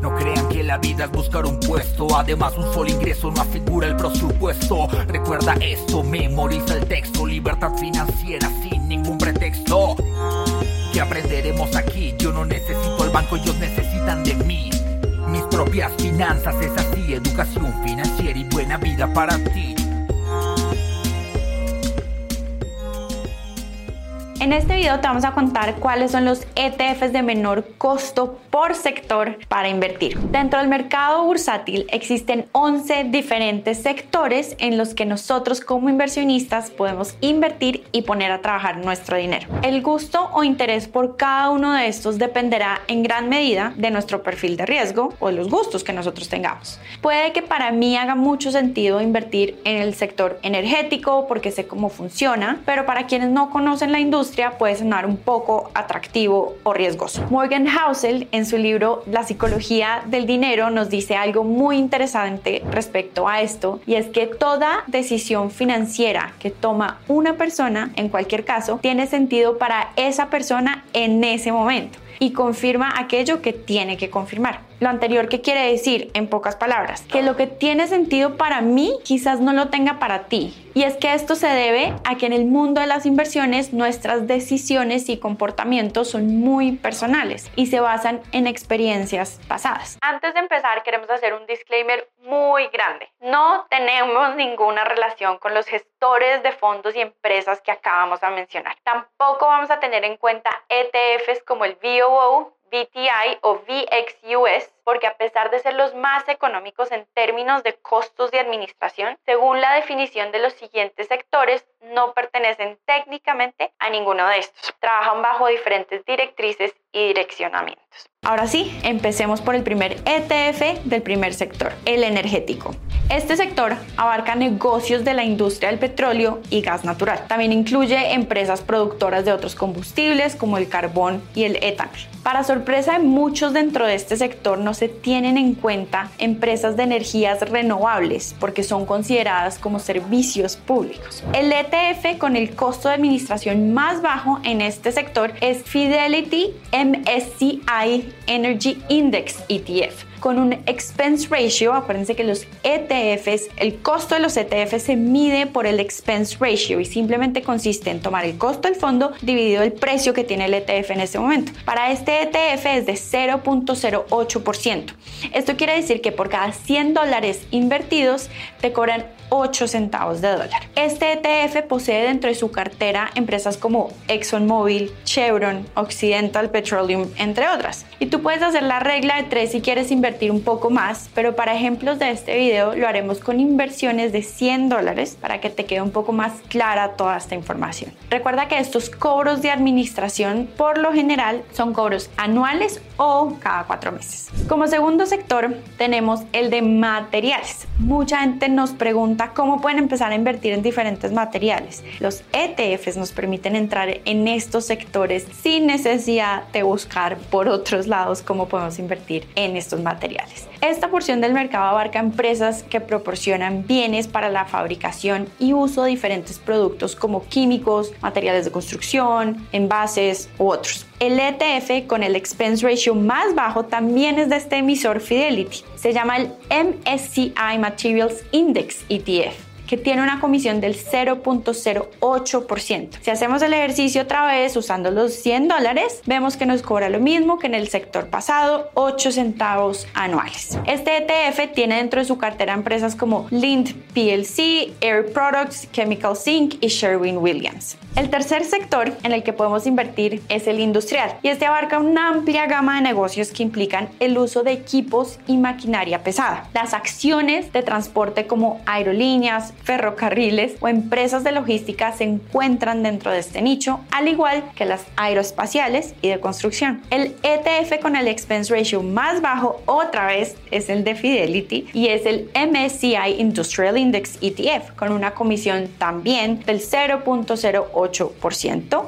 No crean que la vida es buscar un puesto, además un solo ingreso no asegura el presupuesto. Recuerda esto, memoriza el texto, libertad financiera sin ningún pretexto. ¿Qué aprenderemos aquí? Yo no necesito el banco, ellos necesitan de mí. Mis propias finanzas es así, educación financiera y buena vida para ti. En este video te vamos a contar cuáles son los ETFs de menor costo por sector para invertir. Dentro del mercado bursátil existen 11 diferentes sectores en los que nosotros como inversionistas podemos invertir y poner a trabajar nuestro dinero. El gusto o interés por cada uno de estos dependerá en gran medida de nuestro perfil de riesgo o de los gustos que nosotros tengamos. Puede que para mí haga mucho sentido invertir en el sector energético porque sé cómo funciona, pero para quienes no conocen la industria, puede sonar un poco atractivo o riesgoso. Morgan Housel en su libro La psicología del dinero nos dice algo muy interesante respecto a esto y es que toda decisión financiera que toma una persona, en cualquier caso, tiene sentido para esa persona en ese momento y confirma aquello que tiene que confirmar. Lo anterior que quiere decir, en pocas palabras, que lo que tiene sentido para mí quizás no lo tenga para ti. Y es que esto se debe a que en el mundo de las inversiones nuestras decisiones y comportamientos son muy personales y se basan en experiencias pasadas. Antes de empezar queremos hacer un disclaimer muy grande. No tenemos ninguna relación con los gestores de fondos y empresas que acabamos de mencionar. Tampoco vamos a tener en cuenta ETFs como el VOO VTI o VXUS, porque a pesar de ser los más económicos en términos de costos de administración, según la definición de los siguientes sectores, no pertenecen técnicamente a ninguno de estos. Trabajan bajo diferentes directrices y direccionamientos. Ahora sí, empecemos por el primer ETF del primer sector, el energético. Este sector abarca negocios de la industria del petróleo y gas natural. También incluye empresas productoras de otros combustibles como el carbón y el etanol. Para sorpresa de muchos dentro de este sector no se tienen en cuenta empresas de energías renovables porque son consideradas como servicios públicos. El ETF con el costo de administración más bajo en este sector es Fidelity MSCI Energy Index ETF con un expense ratio. Acuérdense que los ETFs, el costo de los ETFs se mide por el expense ratio y simplemente consiste en tomar el costo del fondo dividido el precio que tiene el ETF en este momento. Para este ETF es de 0.08%. Esto quiere decir que por cada 100 dólares invertidos te cobran 8 centavos de dólar. Este ETF posee dentro de su cartera empresas como ExxonMobil, Chevron, Occidental Petroleum, entre otras. Y tú puedes hacer la regla de 3 si quieres invertir un poco más, pero para ejemplos de este video lo haremos con inversiones de 100 dólares para que te quede un poco más clara toda esta información. Recuerda que estos cobros de administración por lo general son cobros anuales o cada cuatro meses. Como segundo sector tenemos el de materiales. Mucha gente nos pregunta cómo pueden empezar a invertir en diferentes materiales. Los ETFs nos permiten entrar en estos sectores sin necesidad de buscar por otros lados cómo podemos invertir en estos materiales. Esta porción del mercado abarca empresas que proporcionan bienes para la fabricación y uso de diferentes productos como químicos, materiales de construcción, envases u otros. El ETF con el expense ratio más bajo también es de este emisor Fidelity. Se llama el MSCI Materials Index ETF que tiene una comisión del 0.08%. Si hacemos el ejercicio otra vez usando los 100 dólares, vemos que nos cobra lo mismo que en el sector pasado, 8 centavos anuales. Este ETF tiene dentro de su cartera empresas como Lind PLC, Air Products, Chemical Zinc y Sherwin Williams. El tercer sector en el que podemos invertir es el industrial y este abarca una amplia gama de negocios que implican el uso de equipos y maquinaria pesada. Las acciones de transporte como aerolíneas, ferrocarriles o empresas de logística se encuentran dentro de este nicho, al igual que las aeroespaciales y de construcción. El ETF con el expense ratio más bajo otra vez es el de Fidelity y es el MSCI Industrial Index ETF con una comisión también del 0.08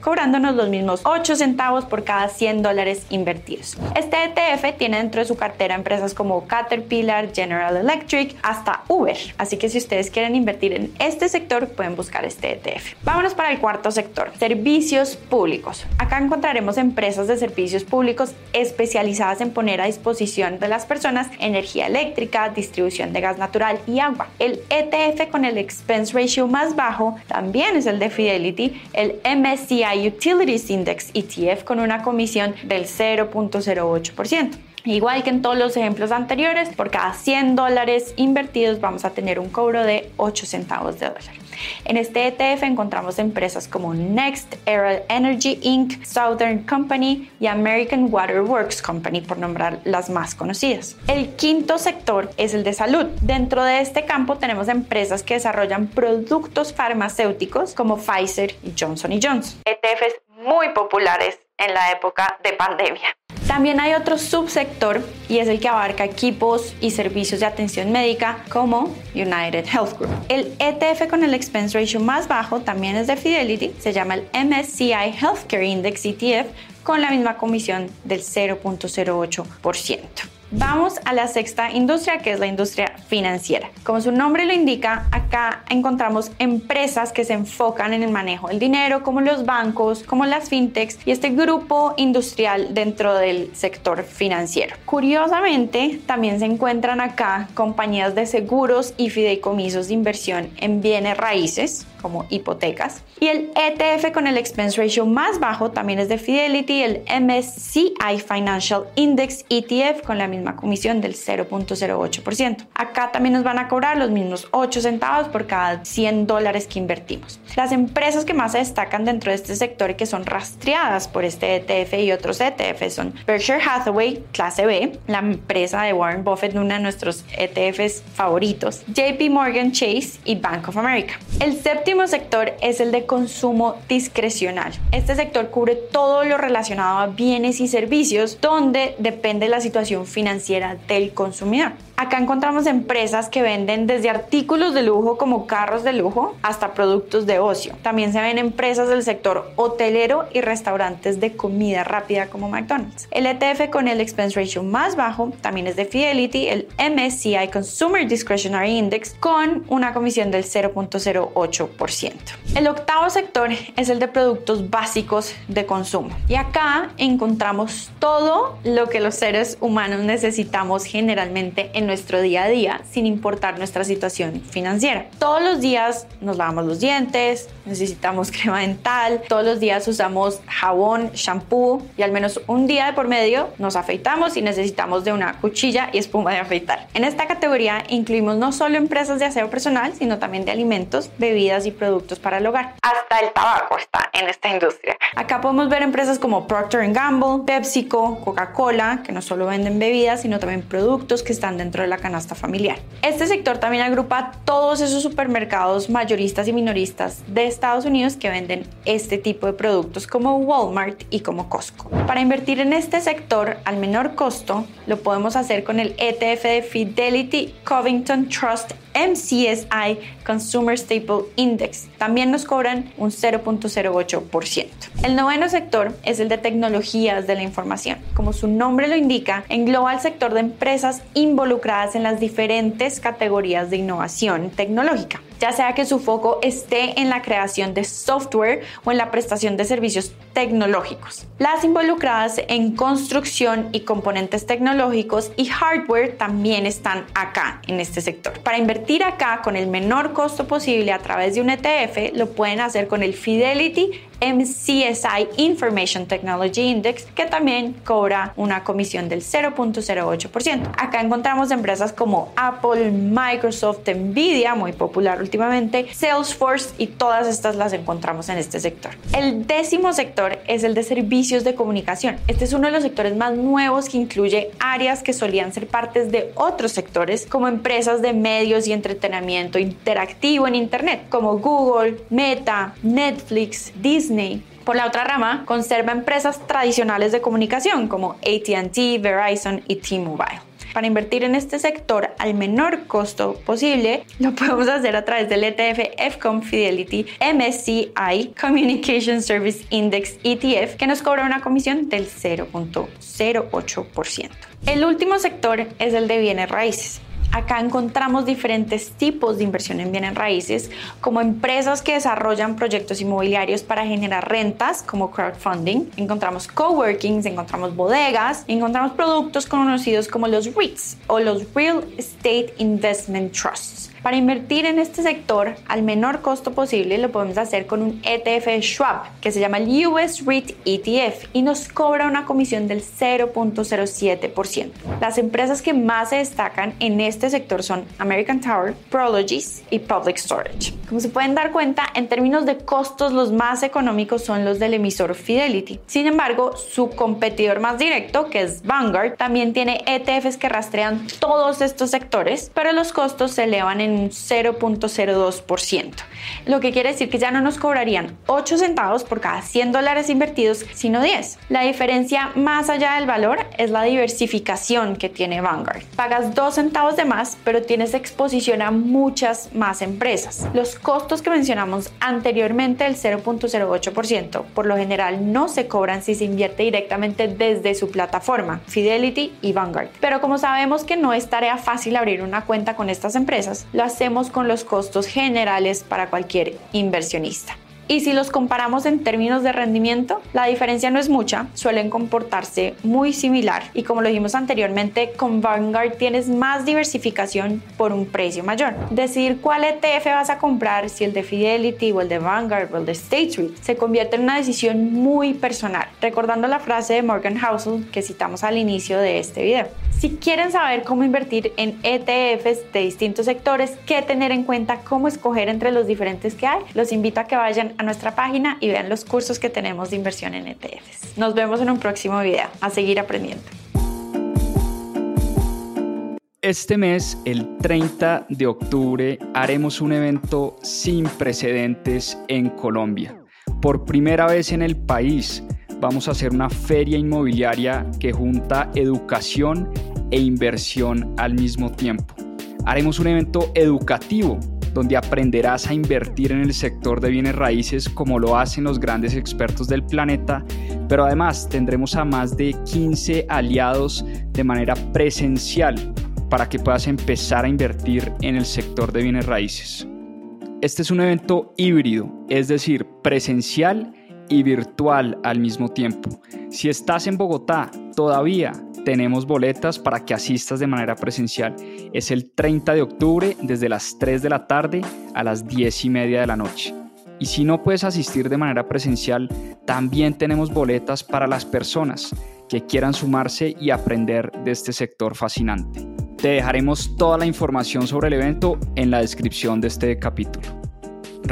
cobrándonos los mismos 8 centavos por cada 100 dólares invertidos. Este ETF tiene dentro de su cartera empresas como Caterpillar, General Electric, hasta Uber. Así que si ustedes quieren invertir en este sector, pueden buscar este ETF. Vámonos para el cuarto sector, servicios públicos. Acá encontraremos empresas de servicios públicos especializadas en poner a disposición de las personas energía eléctrica, distribución de gas natural y agua. El ETF con el expense ratio más bajo también es el de Fidelity el MSCI Utilities Index ETF con una comisión del 0.08%. Igual que en todos los ejemplos anteriores, por cada 100 dólares invertidos vamos a tener un cobro de 8 centavos de dólar. En este ETF encontramos empresas como Next Era Energy Inc., Southern Company y American Water Works Company, por nombrar las más conocidas. El quinto sector es el de salud. Dentro de este campo tenemos empresas que desarrollan productos farmacéuticos como Pfizer y Johnson Johnson. ETFs muy populares en la época de pandemia. También hay otro subsector y es el que abarca equipos y servicios de atención médica como United Health Group. El ETF con el expense ratio más bajo también es de Fidelity, se llama el MSCI Healthcare Index ETF con la misma comisión del 0.08%. Vamos a la sexta industria, que es la industria financiera. Como su nombre lo indica, acá encontramos empresas que se enfocan en el manejo del dinero, como los bancos, como las fintechs y este grupo industrial dentro del sector financiero. Curiosamente, también se encuentran acá compañías de seguros y fideicomisos de inversión en bienes raíces, como hipotecas. Y el ETF con el expense ratio más bajo también es de Fidelity, el MSCI Financial Index ETF con la misma comisión del 0.08%. Acá también nos van a cobrar los mismos 8 centavos por cada 100 dólares que invertimos. Las empresas que más se destacan dentro de este sector y que son rastreadas por este ETF y otros ETF son Berkshire Hathaway, clase B, la empresa de Warren Buffett, una de nuestros ETFs favoritos, JP Morgan Chase y Bank of America. El séptimo sector es el de consumo discrecional. Este sector cubre todo lo relacionado a bienes y servicios donde depende la situación financiera del consumidor. Acá encontramos empresas que venden desde artículos de lujo como carros de lujo hasta productos de ocio. También se ven empresas del sector hotelero y restaurantes de comida rápida como McDonald's. El ETF con el expense ratio más bajo también es de Fidelity, el MSCI Consumer Discretionary Index con una comisión del 0.08%. El octavo sector es el de productos básicos de consumo. Y acá encontramos todo lo que los seres humanos necesitamos generalmente en nuestro día a día sin importar nuestra situación financiera. Todos los días nos lavamos los dientes, necesitamos crema dental, todos los días usamos jabón, shampoo y al menos un día de por medio nos afeitamos y necesitamos de una cuchilla y espuma de afeitar. En esta categoría incluimos no solo empresas de aseo personal, sino también de alimentos, bebidas y productos para el hogar. Hasta el tabaco está en esta industria. Acá podemos ver empresas como Procter Gamble, PepsiCo, Coca-Cola, que no solo venden bebidas, sino también productos que están dentro de la canasta familiar. Este sector también agrupa todos esos supermercados mayoristas y minoristas de Estados Unidos que venden este tipo de productos como Walmart y como Costco. Para invertir en este sector al menor costo, lo podemos hacer con el ETF de Fidelity Covington Trust MCSI Consumer Staple Index. También nos cobran un 0.08%. El noveno sector es el de tecnologías de la información. Como su nombre lo indica, engloba el sector de empresas involucradas en las diferentes categorías de innovación tecnológica ya sea que su foco esté en la creación de software o en la prestación de servicios tecnológicos. Las involucradas en construcción y componentes tecnológicos y hardware también están acá en este sector. Para invertir acá con el menor costo posible a través de un ETF, lo pueden hacer con el Fidelity MCSI Information Technology Index, que también cobra una comisión del 0.08%. Acá encontramos empresas como Apple, Microsoft, Nvidia, muy popular últimamente, Salesforce y todas estas las encontramos en este sector. El décimo sector es el de servicios de comunicación. Este es uno de los sectores más nuevos que incluye áreas que solían ser partes de otros sectores, como empresas de medios y entretenimiento interactivo en Internet, como Google, Meta, Netflix, Disney, por la otra rama, conserva empresas tradicionales de comunicación como ATT, Verizon y T-Mobile. Para invertir en este sector al menor costo posible, lo podemos hacer a través del ETF FCOM Fidelity MSCI Communication Service Index ETF, que nos cobra una comisión del 0.08%. El último sector es el de bienes raíces. Acá encontramos diferentes tipos de inversión en bienes raíces, como empresas que desarrollan proyectos inmobiliarios para generar rentas, como crowdfunding. Encontramos coworkings, encontramos bodegas, encontramos productos conocidos como los REITs o los Real Estate Investment Trusts. Para invertir en este sector al menor costo posible lo podemos hacer con un ETF Schwab que se llama el US REIT ETF y nos cobra una comisión del 0.07%. Las empresas que más se destacan en este sector son American Tower, Prologis y Public Storage. Como se pueden dar cuenta, en términos de costos los más económicos son los del emisor Fidelity. Sin embargo, su competidor más directo, que es Vanguard, también tiene ETFs que rastrean todos estos sectores, pero los costos se elevan en un 0.02%, lo que quiere decir que ya no nos cobrarían 8 centavos por cada 100 dólares invertidos, sino 10. La diferencia más allá del valor es la diversificación que tiene Vanguard. Pagas 2 centavos de más, pero tienes exposición a muchas más empresas. Los costos que mencionamos anteriormente, el 0.08%, por lo general no se cobran si se invierte directamente desde su plataforma, Fidelity y Vanguard. Pero como sabemos que no es tarea fácil abrir una cuenta con estas empresas, lo hacemos con los costos generales para cualquier inversionista. Y si los comparamos en términos de rendimiento, la diferencia no es mucha, suelen comportarse muy similar y como lo dijimos anteriormente, con Vanguard tienes más diversificación por un precio mayor. Decidir cuál ETF vas a comprar, si el de Fidelity o el de Vanguard o el de State Street, se convierte en una decisión muy personal, recordando la frase de Morgan Housel que citamos al inicio de este video. Si quieren saber cómo invertir en ETFs de distintos sectores, qué tener en cuenta, cómo escoger entre los diferentes que hay, los invito a que vayan a nuestra página y vean los cursos que tenemos de inversión en ETFs. Nos vemos en un próximo video. A seguir aprendiendo. Este mes, el 30 de octubre, haremos un evento sin precedentes en Colombia. Por primera vez en el país, vamos a hacer una feria inmobiliaria que junta educación e inversión al mismo tiempo. Haremos un evento educativo donde aprenderás a invertir en el sector de bienes raíces como lo hacen los grandes expertos del planeta, pero además tendremos a más de 15 aliados de manera presencial para que puedas empezar a invertir en el sector de bienes raíces. Este es un evento híbrido, es decir, presencial y virtual al mismo tiempo. Si estás en Bogotá, todavía tenemos boletas para que asistas de manera presencial. Es el 30 de octubre desde las 3 de la tarde a las 10 y media de la noche. Y si no puedes asistir de manera presencial, también tenemos boletas para las personas que quieran sumarse y aprender de este sector fascinante. Te dejaremos toda la información sobre el evento en la descripción de este capítulo.